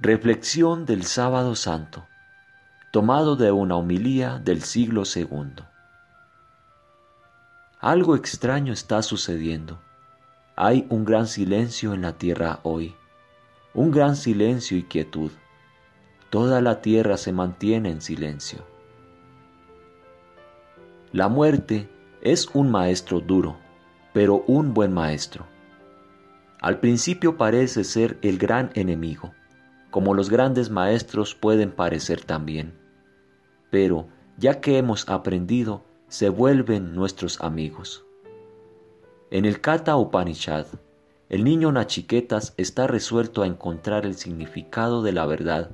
Reflexión del Sábado Santo, tomado de una homilía del siglo II. Algo extraño está sucediendo. Hay un gran silencio en la tierra hoy, un gran silencio y quietud. Toda la tierra se mantiene en silencio. La muerte es un maestro duro, pero un buen maestro. Al principio parece ser el gran enemigo como los grandes maestros pueden parecer también. Pero, ya que hemos aprendido, se vuelven nuestros amigos. En el Kata Upanishad, el niño Nachiquetas está resuelto a encontrar el significado de la verdad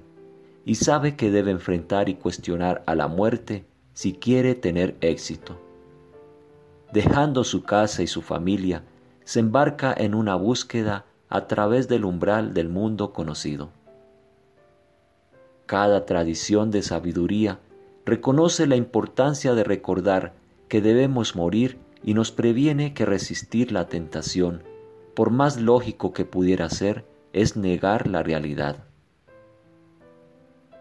y sabe que debe enfrentar y cuestionar a la muerte si quiere tener éxito. Dejando su casa y su familia, se embarca en una búsqueda a través del umbral del mundo conocido. Cada tradición de sabiduría reconoce la importancia de recordar que debemos morir y nos previene que resistir la tentación, por más lógico que pudiera ser, es negar la realidad.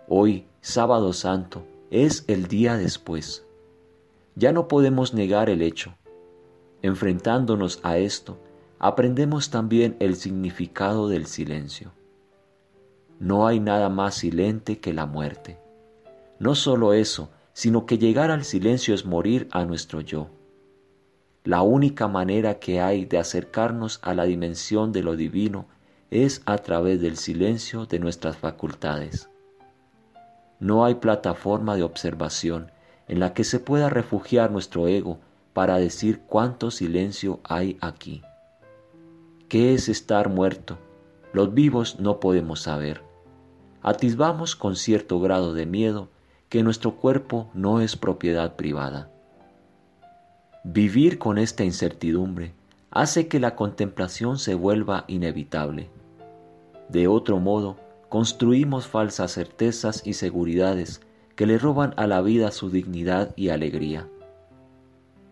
Hoy, sábado santo, es el día después. Ya no podemos negar el hecho. Enfrentándonos a esto, aprendemos también el significado del silencio. No hay nada más silente que la muerte. No solo eso, sino que llegar al silencio es morir a nuestro yo. La única manera que hay de acercarnos a la dimensión de lo divino es a través del silencio de nuestras facultades. No hay plataforma de observación en la que se pueda refugiar nuestro ego para decir cuánto silencio hay aquí. ¿Qué es estar muerto? Los vivos no podemos saber atisbamos con cierto grado de miedo que nuestro cuerpo no es propiedad privada. Vivir con esta incertidumbre hace que la contemplación se vuelva inevitable. De otro modo, construimos falsas certezas y seguridades que le roban a la vida su dignidad y alegría.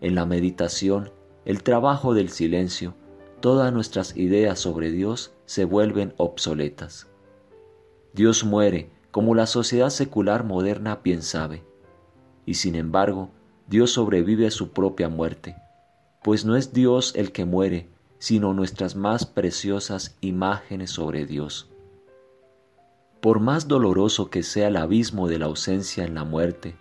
En la meditación, el trabajo del silencio, todas nuestras ideas sobre Dios se vuelven obsoletas. Dios muere como la sociedad secular moderna bien sabe, y sin embargo Dios sobrevive a su propia muerte, pues no es Dios el que muere, sino nuestras más preciosas imágenes sobre Dios. Por más doloroso que sea el abismo de la ausencia en la muerte,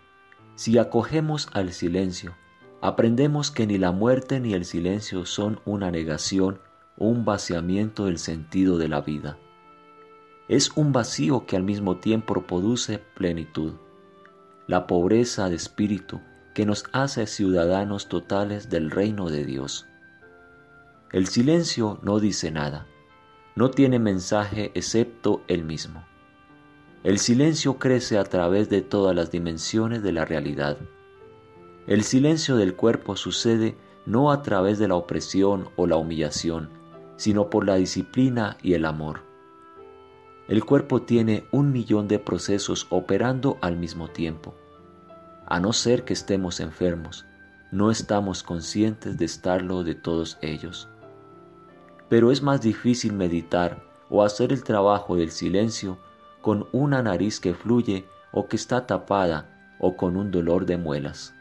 si acogemos al silencio, aprendemos que ni la muerte ni el silencio son una negación o un vaciamiento del sentido de la vida es un vacío que al mismo tiempo produce plenitud. La pobreza de espíritu que nos hace ciudadanos totales del reino de Dios. El silencio no dice nada, no tiene mensaje excepto el mismo. El silencio crece a través de todas las dimensiones de la realidad. El silencio del cuerpo sucede no a través de la opresión o la humillación, sino por la disciplina y el amor. El cuerpo tiene un millón de procesos operando al mismo tiempo. A no ser que estemos enfermos, no estamos conscientes de estarlo de todos ellos. Pero es más difícil meditar o hacer el trabajo del silencio con una nariz que fluye o que está tapada o con un dolor de muelas.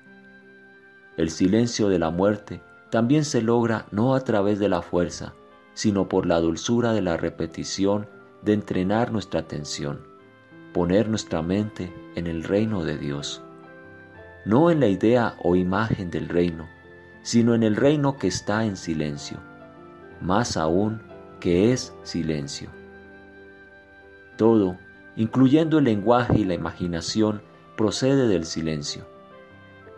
El silencio de la muerte también se logra no a través de la fuerza, sino por la dulzura de la repetición de entrenar nuestra atención, poner nuestra mente en el reino de Dios, no en la idea o imagen del reino, sino en el reino que está en silencio, más aún que es silencio. Todo, incluyendo el lenguaje y la imaginación, procede del silencio.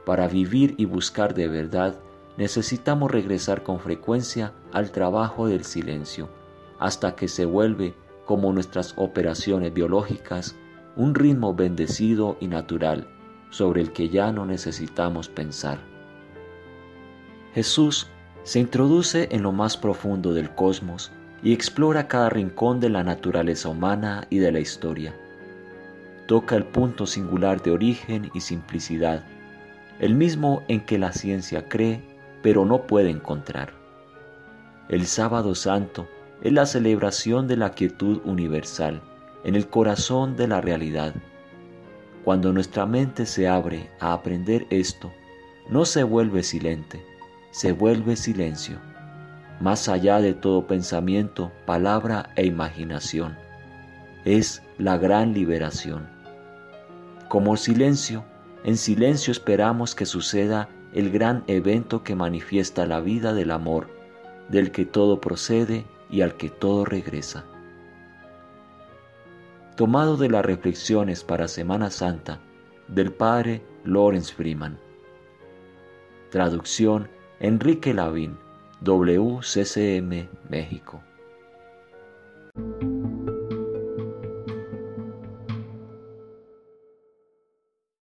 Para vivir y buscar de verdad, necesitamos regresar con frecuencia al trabajo del silencio, hasta que se vuelve como nuestras operaciones biológicas, un ritmo bendecido y natural sobre el que ya no necesitamos pensar. Jesús se introduce en lo más profundo del cosmos y explora cada rincón de la naturaleza humana y de la historia. Toca el punto singular de origen y simplicidad, el mismo en que la ciencia cree pero no puede encontrar. El sábado santo es la celebración de la quietud universal, en el corazón de la realidad. Cuando nuestra mente se abre a aprender esto, no se vuelve silente, se vuelve silencio, más allá de todo pensamiento, palabra e imaginación. Es la gran liberación. Como silencio, en silencio esperamos que suceda el gran evento que manifiesta la vida del amor, del que todo procede y al que todo regresa. Tomado de las reflexiones para Semana Santa del padre Lawrence Freeman. Traducción Enrique Lavín, WCCM, México.